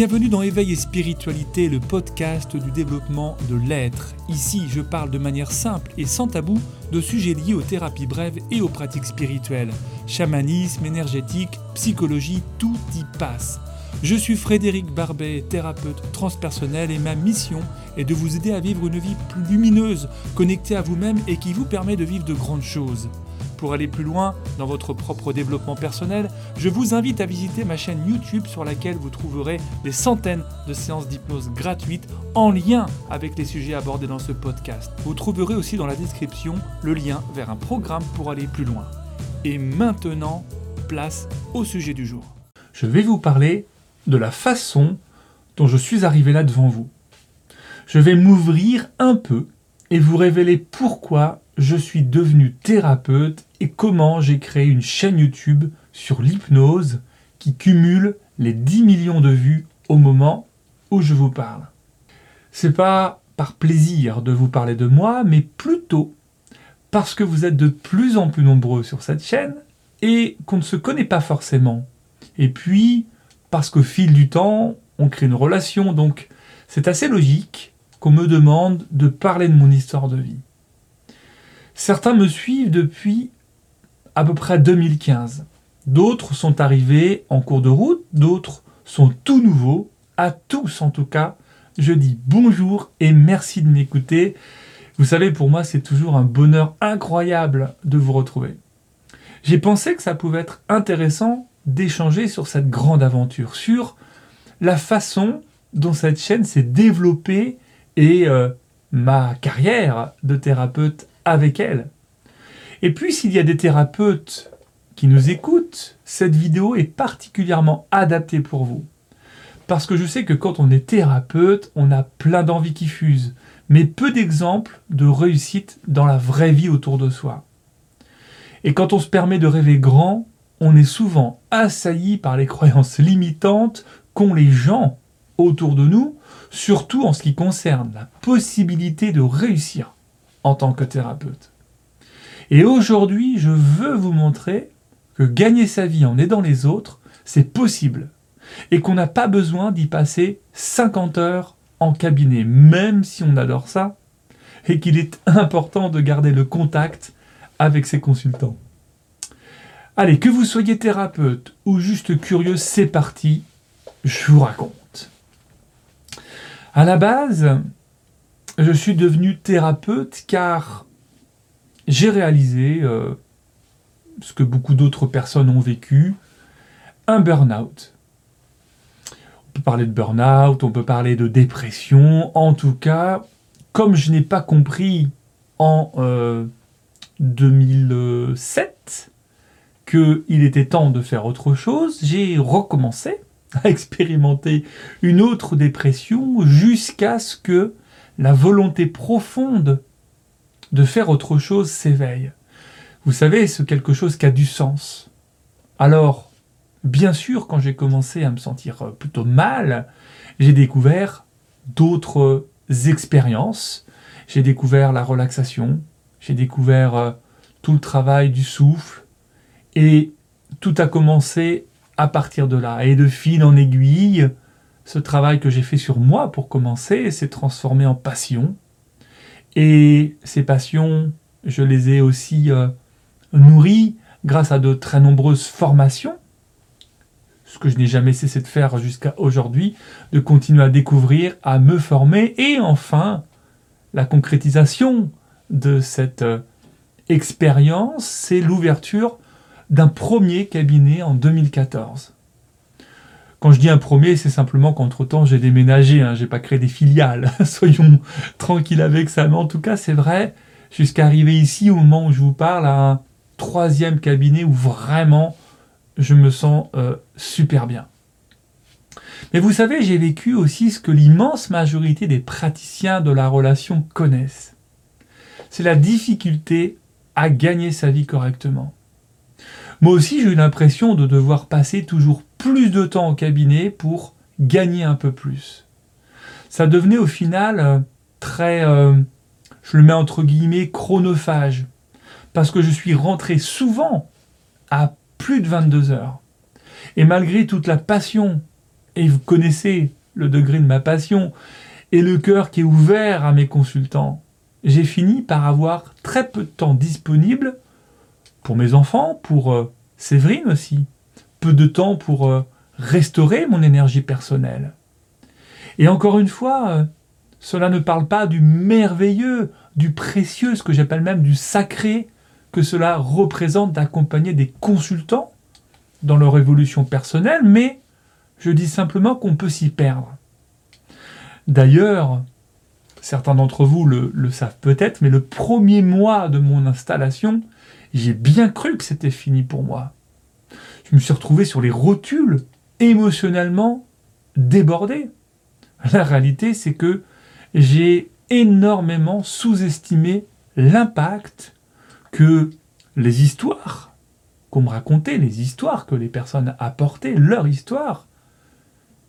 Bienvenue dans Éveil et Spiritualité, le podcast du développement de l'être. Ici, je parle de manière simple et sans tabou de sujets liés aux thérapies brèves et aux pratiques spirituelles. Chamanisme, énergétique, psychologie, tout y passe. Je suis Frédéric Barbet, thérapeute transpersonnel et ma mission est de vous aider à vivre une vie plus lumineuse, connectée à vous-même et qui vous permet de vivre de grandes choses. Pour aller plus loin dans votre propre développement personnel, je vous invite à visiter ma chaîne YouTube sur laquelle vous trouverez des centaines de séances d'hypnose gratuites en lien avec les sujets abordés dans ce podcast. Vous trouverez aussi dans la description le lien vers un programme pour aller plus loin. Et maintenant, place au sujet du jour. Je vais vous parler de la façon dont je suis arrivé là devant vous. Je vais m'ouvrir un peu et vous révéler pourquoi je suis devenu thérapeute et comment j'ai créé une chaîne YouTube sur l'hypnose qui cumule les 10 millions de vues au moment où je vous parle. C'est pas par plaisir de vous parler de moi, mais plutôt parce que vous êtes de plus en plus nombreux sur cette chaîne et qu'on ne se connaît pas forcément. Et puis, parce qu'au fil du temps, on crée une relation, donc c'est assez logique qu'on me demande de parler de mon histoire de vie. Certains me suivent depuis à peu près 2015. D'autres sont arrivés en cours de route, d'autres sont tout nouveaux. À tous en tout cas, je dis bonjour et merci de m'écouter. Vous savez, pour moi, c'est toujours un bonheur incroyable de vous retrouver. J'ai pensé que ça pouvait être intéressant d'échanger sur cette grande aventure, sur la façon dont cette chaîne s'est développée et euh, ma carrière de thérapeute avec elle. Et puis s'il y a des thérapeutes qui nous écoutent, cette vidéo est particulièrement adaptée pour vous. Parce que je sais que quand on est thérapeute, on a plein d'envies qui fusent, mais peu d'exemples de réussite dans la vraie vie autour de soi. Et quand on se permet de rêver grand, on est souvent assailli par les croyances limitantes qu'ont les gens autour de nous, surtout en ce qui concerne la possibilité de réussir en tant que thérapeute. Et aujourd'hui, je veux vous montrer que gagner sa vie en aidant les autres, c'est possible. Et qu'on n'a pas besoin d'y passer 50 heures en cabinet, même si on adore ça, et qu'il est important de garder le contact avec ses consultants. Allez, que vous soyez thérapeute ou juste curieux, c'est parti, je vous raconte. À la base, je suis devenu thérapeute car j'ai réalisé euh, ce que beaucoup d'autres personnes ont vécu, un burn-out. On peut parler de burn-out, on peut parler de dépression. En tout cas, comme je n'ai pas compris en 2007 euh, qu'il était temps de faire autre chose, j'ai recommencé à expérimenter une autre dépression jusqu'à ce que la volonté profonde de faire autre chose s'éveille. Vous savez, c'est quelque chose qui a du sens. Alors, bien sûr, quand j'ai commencé à me sentir plutôt mal, j'ai découvert d'autres expériences. J'ai découvert la relaxation, j'ai découvert euh, tout le travail du souffle, et tout a commencé à partir de là. Et de fil en aiguille, ce travail que j'ai fait sur moi pour commencer s'est transformé en passion. Et ces passions, je les ai aussi euh, nourries grâce à de très nombreuses formations, ce que je n'ai jamais cessé de faire jusqu'à aujourd'hui, de continuer à découvrir, à me former, et enfin, la concrétisation de cette euh, expérience, c'est l'ouverture d'un premier cabinet en 2014. Quand je dis un premier, c'est simplement qu'entre-temps, j'ai déménagé, hein, j'ai pas créé des filiales. Soyons tranquilles avec ça. Mais en tout cas, c'est vrai, jusqu'à arriver ici, au moment où je vous parle, à un troisième cabinet où vraiment je me sens euh, super bien. Mais vous savez, j'ai vécu aussi ce que l'immense majorité des praticiens de la relation connaissent. C'est la difficulté à gagner sa vie correctement. Moi aussi, j'ai eu l'impression de devoir passer toujours plus de temps au cabinet pour gagner un peu plus. Ça devenait au final euh, très, euh, je le mets entre guillemets, chronophage. Parce que je suis rentré souvent à plus de 22 heures. Et malgré toute la passion et vous connaissez le degré de ma passion et le cœur qui est ouvert à mes consultants, j'ai fini par avoir très peu de temps disponible pour mes enfants, pour euh, Séverine aussi, peu de temps pour euh, restaurer mon énergie personnelle. Et encore une fois, euh, cela ne parle pas du merveilleux, du précieux, ce que j'appelle même du sacré que cela représente d'accompagner des consultants dans leur évolution personnelle, mais je dis simplement qu'on peut s'y perdre. D'ailleurs, certains d'entre vous le, le savent peut-être, mais le premier mois de mon installation, j'ai bien cru que c'était fini pour moi. Je me suis retrouvé sur les rotules, émotionnellement débordé. La réalité, c'est que j'ai énormément sous-estimé l'impact que les histoires qu'on me racontait, les histoires que les personnes apportaient, leur histoire,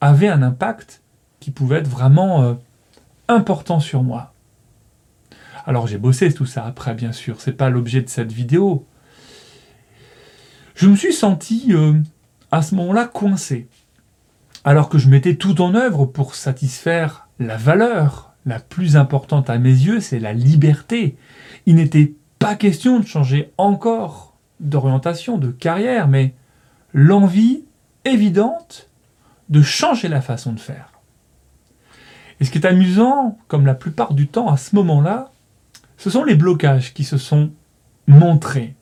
avaient un impact qui pouvait être vraiment euh, important sur moi. Alors j'ai bossé tout ça après, bien sûr, c'est pas l'objet de cette vidéo. Je me suis senti euh, à ce moment-là coincé, alors que je mettais tout en œuvre pour satisfaire la valeur la plus importante à mes yeux, c'est la liberté. Il n'était pas question de changer encore d'orientation, de carrière, mais l'envie évidente de changer la façon de faire. Et ce qui est amusant, comme la plupart du temps à ce moment-là, ce sont les blocages qui se sont montrés.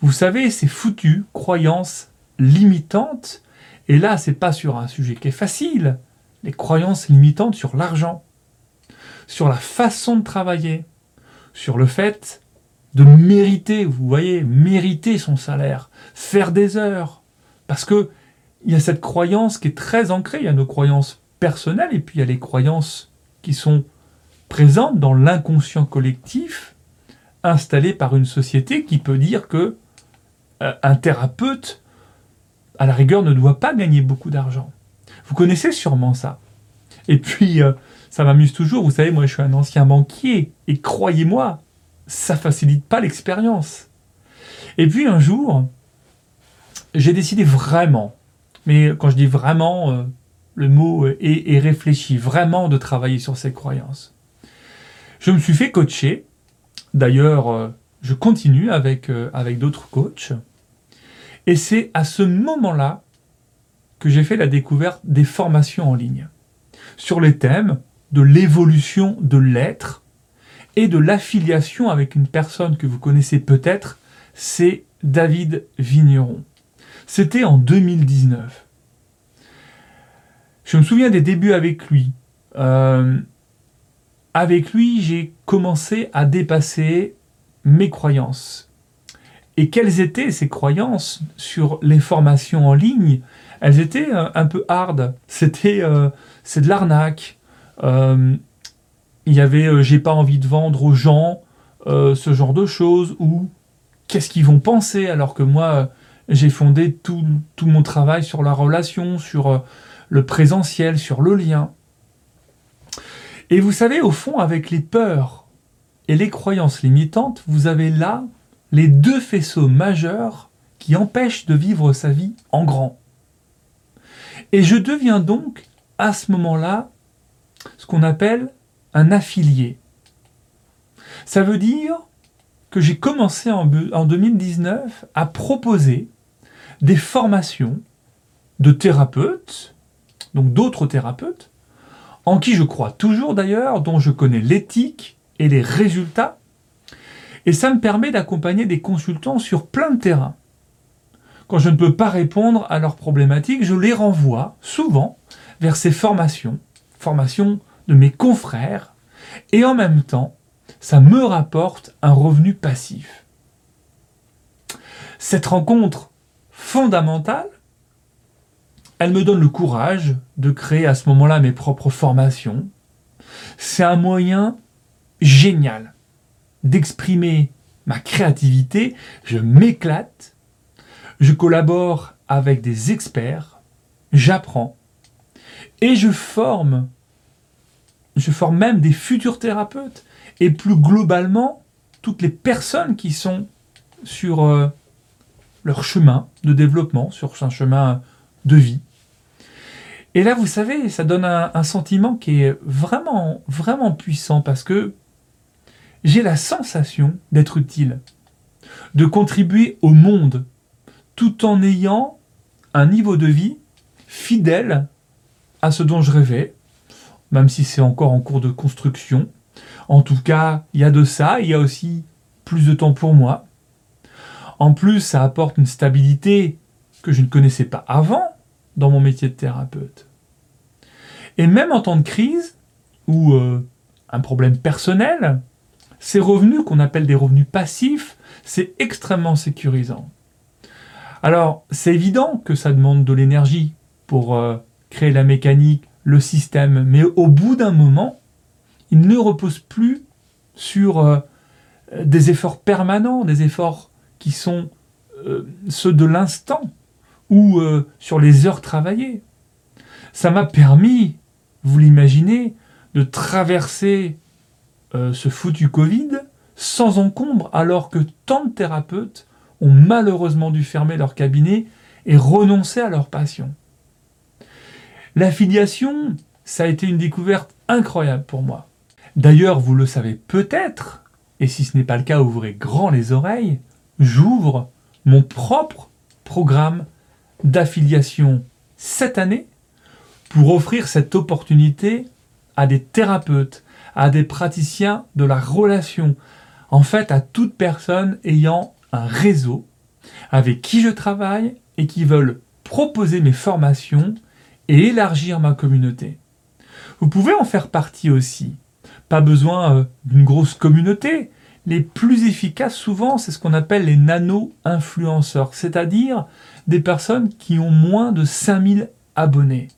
Vous savez, ces foutues croyances limitantes, et là, c'est pas sur un sujet qui est facile, les croyances limitantes sur l'argent, sur la façon de travailler, sur le fait de mériter, vous voyez, mériter son salaire, faire des heures. Parce que il y a cette croyance qui est très ancrée, il y a nos croyances personnelles et puis il y a les croyances qui sont présentes dans l'inconscient collectif installé par une société qui peut dire que euh, un thérapeute à la rigueur ne doit pas gagner beaucoup d'argent. Vous connaissez sûrement ça. Et puis euh, ça m'amuse toujours, vous savez, moi je suis un ancien banquier et croyez-moi, ça facilite pas l'expérience. Et puis un jour, j'ai décidé vraiment, mais quand je dis vraiment, euh, le mot est, réfléchi, vraiment de travailler sur ces croyances. Je me suis fait coacher. D'ailleurs, euh, je continue avec, euh, avec d'autres coachs. Et c'est à ce moment-là que j'ai fait la découverte des formations en ligne sur les thèmes de l'évolution de l'être et de l'affiliation avec une personne que vous connaissez peut-être, c'est David Vigneron. C'était en 2019. Je me souviens des débuts avec lui. Euh, avec lui, j'ai commencé à dépasser mes croyances. Et quelles étaient ces croyances sur les formations en ligne? Elles étaient euh, un peu hard. C'était euh, c'est de l'arnaque. Il y avait euh, j'ai pas envie de vendre aux gens euh, ce genre de choses ou qu'est-ce qu'ils vont penser alors que moi euh, j'ai fondé tout, mon travail sur la relation, sur le présentiel, sur le lien. Et vous savez, au fond, avec les peurs et les croyances limitantes, vous avez là les deux faisceaux majeurs qui empêchent de vivre sa vie en grand. Et je deviens donc, à ce moment-là, ce qu'on appelle un affilié. Ça veut dire que j'ai commencé en, 2019 à proposer des formations de thérapeutes, donc d'autres thérapeutes, en qui je crois toujours d'ailleurs, dont je connais l'éthique et les résultats, et ça me permet d'accompagner des consultants sur plein de terrains. Quand je ne peux pas répondre à leurs problématiques, je les renvoie souvent vers ces formations, formations de mes confrères, et en même temps, ça me rapporte un revenu passif. Cette rencontre fondamentale, elle me donne le courage de créer à ce moment-là mes propres formations. C'est un moyen génial d'exprimer ma créativité, je m'éclate, je collabore avec des experts, j'apprends. Et je forme même des futurs thérapeutes. Et plus globalement toutes les personnes qui sont sur euh, leur chemin de développement, sur un chemin de vie. Et là, vous savez, ça donne un, sentiment qui est vraiment, vraiment puissant parce que j'ai la sensation d'être utile, de contribuer au monde, tout en ayant un niveau de vie fidèle à ce dont je rêvais, même si c'est encore en cours de construction. En tout cas, il y a de ça, il y a aussi plus de temps pour moi. En plus, ça apporte une stabilité que je ne connaissais pas avant dans mon métier de thérapeute. Et même en temps de crise, ou euh, un problème personnel, ces revenus qu'on appelle des revenus passifs, c'est extrêmement sécurisant. Alors, c'est évident que ça demande de l'énergie pour euh, créer la mécanique, le système, mais au bout d'un moment, il ne repose plus sur euh, des efforts permanents, des efforts qui sont ceux de l'instant, ou sur les heures travaillées. Ça m'a permis vous l'imaginez, de traverser euh, ce foutu Covid sans encombre, alors que tant de thérapeutes ont malheureusement dû fermer leur cabinet et renoncer à leur passion. L'affiliation, ça a été une découverte incroyable pour moi. D'ailleurs, vous le savez peut-être, et si ce n'est pas le cas, ouvrez grand les oreilles, j'ouvre mon propre programme d'affiliation cette année pour offrir cette opportunité à des thérapeutes, à des praticiens de la relation, en fait à toute personne ayant un réseau avec qui je travaille et qui veulent proposer mes formations et élargir ma communauté. Vous pouvez en faire partie aussi. Pas besoin euh, d'une grosse communauté. Les plus efficaces souvent, c'est ce qu'on appelle les nano-influenceurs, c'est-à-dire des personnes qui ont moins de 5000 abonnés.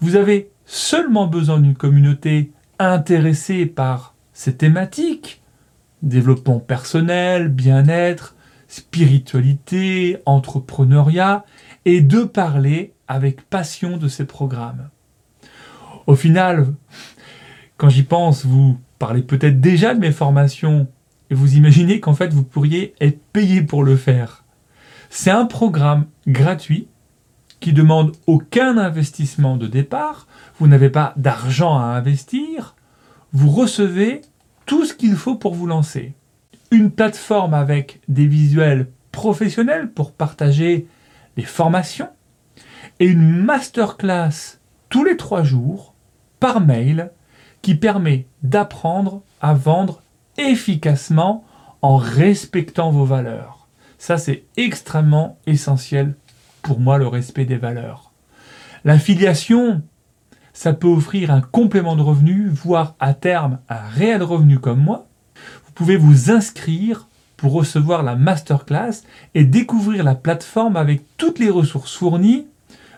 Vous avez seulement besoin d'une communauté intéressée par ces thématiques, développement personnel, bien-être, spiritualité, entrepreneuriat, et de parler avec passion de ces programmes. Au final, quand j'y pense, vous parlez peut-être déjà de mes formations et vous imaginez qu'en fait vous pourriez être payé pour le faire. C'est un programme gratuit qui demande aucun investissement de départ, vous n'avez pas d'argent à investir, vous recevez tout ce qu'il faut pour vous lancer. Une plateforme avec des visuels professionnels pour partager les formations et une masterclass tous les trois jours par mail qui permet d'apprendre à vendre efficacement en respectant vos valeurs. Ça, c'est extrêmement essentiel pour moi le respect des valeurs. L'affiliation, ça peut offrir un complément de revenu, voire à terme un réel revenu comme moi. Vous pouvez vous inscrire pour recevoir la masterclass et découvrir la plateforme avec toutes les ressources fournies.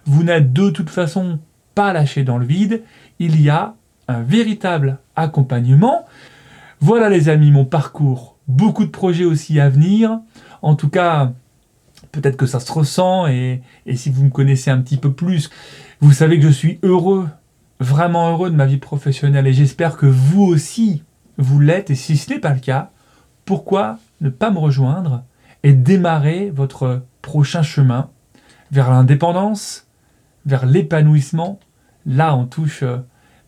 Vous n'êtes de toute façon pas lâché dans le vide. Il y a un véritable accompagnement. Voilà les amis mon parcours. Beaucoup de projets aussi à venir. En tout cas, peut-être que ça se ressent et, si vous me connaissez un petit peu plus, vous savez que je suis heureux, vraiment heureux de ma vie professionnelle et j'espère que vous aussi, vous l'êtes et si ce n'est pas le cas, pourquoi ne pas me rejoindre et démarrer votre prochain chemin vers l'indépendance, vers l'épanouissement, là on touche euh,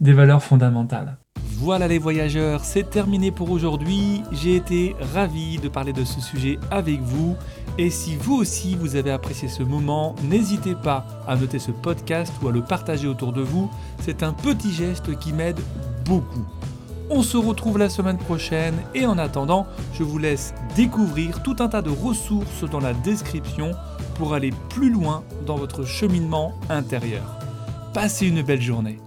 des valeurs fondamentales. Voilà les voyageurs, c'est terminé pour aujourd'hui. J'ai été ravi de parler de ce sujet avec vous. Et si vous aussi vous avez apprécié ce moment, n'hésitez pas à noter ce podcast ou à le partager autour de vous. C'est un petit geste qui m'aide beaucoup. On se retrouve la semaine prochaine et en attendant, je vous laisse découvrir tout un tas de ressources dans la description pour aller plus loin dans votre cheminement intérieur. Passez une belle journée.